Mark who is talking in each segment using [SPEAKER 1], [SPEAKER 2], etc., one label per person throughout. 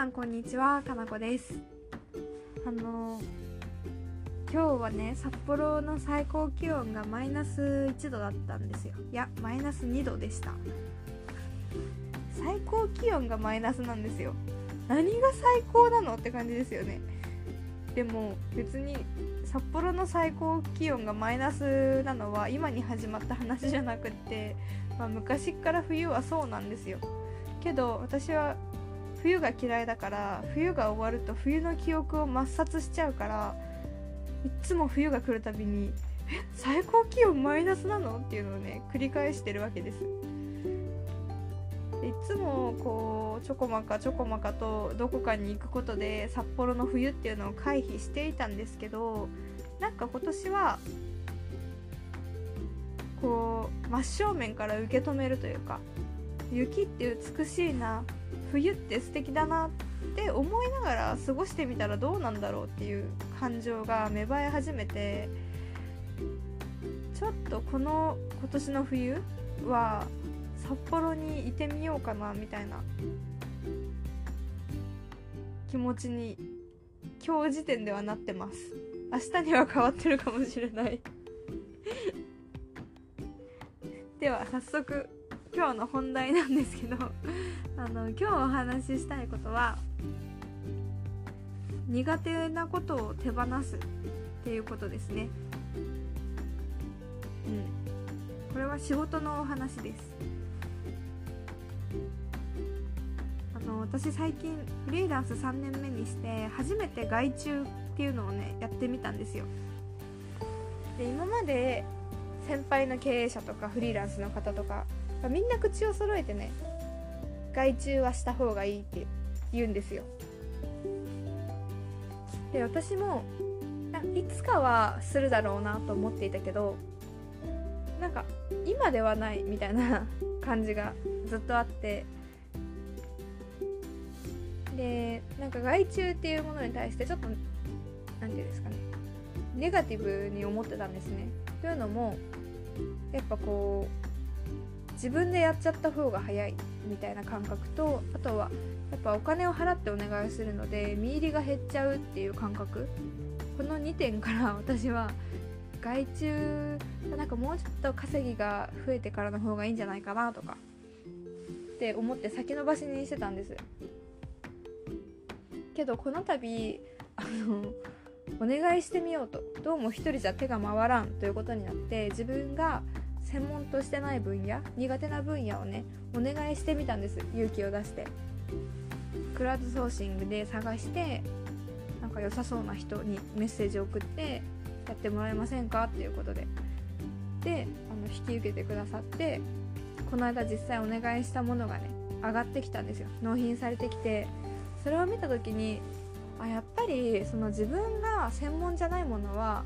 [SPEAKER 1] さんこんにちは。かなこです。あの今日はね札幌の最高気温がマイナス1度だったんですよ。いやマイナス2度でした。最高気温がマイナスなんですよ。何が最高なのって感じですよね。でも別に札幌の最高気温がマイナスなのは今に始まった話じゃなくって、まあ、昔から冬はそうなんですよ。けど私は冬が嫌いだから冬が終わると冬の記憶を抹殺しちゃうからいっつも冬が来るたびに「え最高気温マイナスなの?」っていうのをね繰り返してるわけですいつもこうちょこまかちょこまかとどこかに行くことで札幌の冬っていうのを回避していたんですけどなんか今年はこう真正面から受け止めるというか雪って美しいな冬って素敵だなって思いながら過ごしてみたらどうなんだろうっていう感情が芽生え始めてちょっとこの今年の冬は札幌にいてみようかなみたいな気持ちに今日時点ではなってます。明日には変わってるかもしれない。では早速今日の本題なんですけど あの今日お話ししたいことは苦手なことを手放すっていうことですね。うん。これは仕事のお話です。あの私最近フリーランス3年目にして初めて外注っていうのをねやってみたんですよ。で今まで先輩の経営者とかフリーランスの方とかみんな口を揃えてね外注はした方がいいって言うんですよ。で私もいつかはするだろうなと思っていたけどなんか今ではないみたいな 感じがずっとあってでなんか害虫っていうものに対してちょっと何て言うんですかねネガティブに思ってたんですね。というのもやっぱこう自分でやっちゃった方が早いみたいな感覚とあとはやっぱお金を払ってお願いするので身入りが減っちゃうっていう感覚。この2点から 私は外注なんかもうちょっと稼ぎが増えてからの方がいいんじゃないかなとかって思って先延ばしにしてたんです。けどこの度あのお願いしてみようと。どうも一人じゃ手が回らんということになって自分が専門としてない分野苦手な分野をねお願いしてみたんです勇気を出して。クラウドソーシングで探してなんか良さそうな人にメッセージを送ってやってもらえませんか？っていうことで。であの引き受けてくださってこの間実際お願いしたものがね上がってきたんですよ。納品されてきて。それを見た時にあやっぱりその自分が専門じゃないものは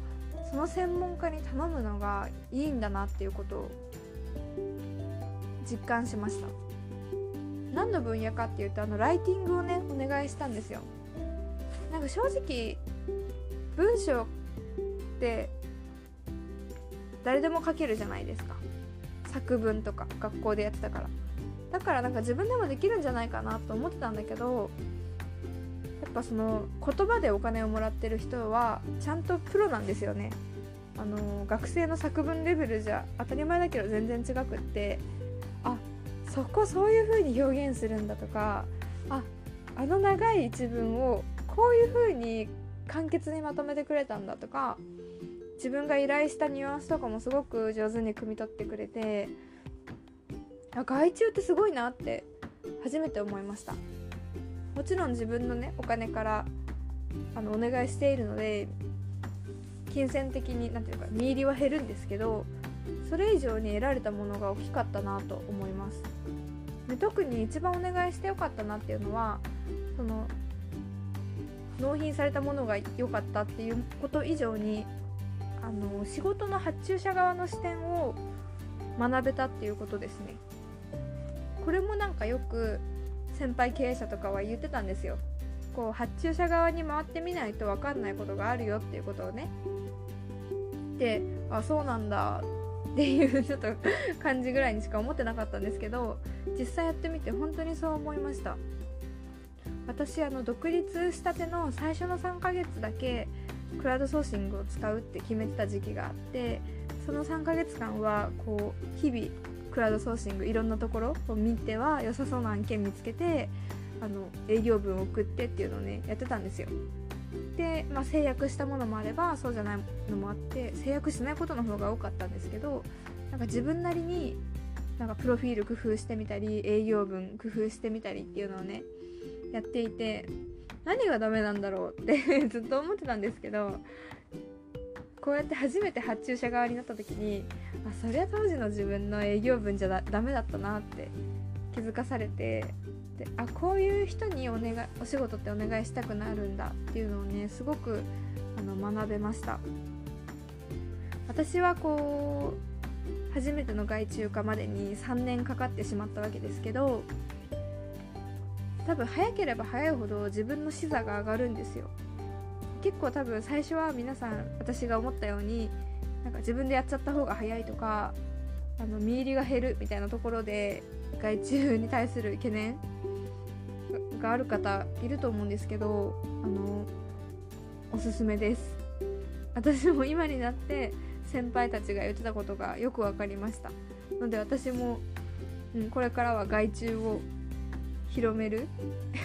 [SPEAKER 1] その専門家に頼むのがいいんだなっていうことを実感しました。何の分野かっていうとあのライティングをねお願いしたんですよ。なんか正直文章って誰でも書けるじゃないですか。作文とか学校でやってたから。だからなんか自分でもできるんじゃないかなと思ってたんだけどやっぱその言葉でお金をもらってる人はちゃんとプロなんですよね。あの学生の作文レベルじゃ当たり前だけど全然違くってあそこそういう風に表現するんだとかああの長い一文をこういう風に簡潔にまとめてくれたんだとか自分が依頼したニュアンスとかもすごく上手に汲み取ってくれてあ外注ってすごいなって初めて思いました。もちろん自分のねお金からあのお願いしているので金銭的に何ていうか見入りは減るんですけどそれ以上に得られたものが大きかったなと思います。で特に一番お願いしてよかったなっていうのはその納品されたものが良かったっていうこと以上にあの仕事の発注者側の視点を学べたっていうことですね。これもなんかよく先輩経営者とかは言ってたんですよ。こう発注者側に回ってみないと分かんないことがあるよっていうことをね。であそうなんだ。っていうちょっと感じぐらいにしか思ってなかったんですけど実際やってみて本当にそう思いました。私あの独立したての最初の3ヶ月だけクラウドソーシングを使うって決めてた時期があってその3ヶ月間はこう日々クラウドソーシングいろんなところを見ては良さそうな案件見つけてあの営業文を送ってっていうのをねやってたんですよ。で、まあ、制約したものもあればそうじゃないのもあって制約しないことの方が多かったんですけどなんか自分なりになんかプロフィール工夫してみたり営業文工夫してみたりっていうのをねやっていて何がダメなんだろうって ずっと思ってたんですけどこうやって初めて発注者側になった時にあそりゃ当時の自分の営業文じゃダメだったなって気づかされてであこういう人にお願いお仕事ってお願いしたくなるんだっていうのをねすごくあの学べました。私はこう初めての外注化までに3年かかってしまったわけですけど多分早ければ早いほど自分の視座が上がるんですよ。結構多分最初は皆さん私が思ったようになんか自分でやっちゃった方が早いとかあの見入りが減るみたいなところで外注に対する懸念がある方いると思うんですけどあのおすすめです。私も今になって先輩たちが言ってたことがよく分かりました。ので私も、うん、これからは外注を広める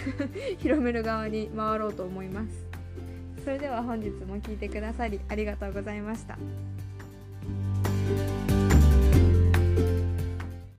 [SPEAKER 1] 広める側に回ろうと思います。それでは本日も聴いてくださりありがとうございました。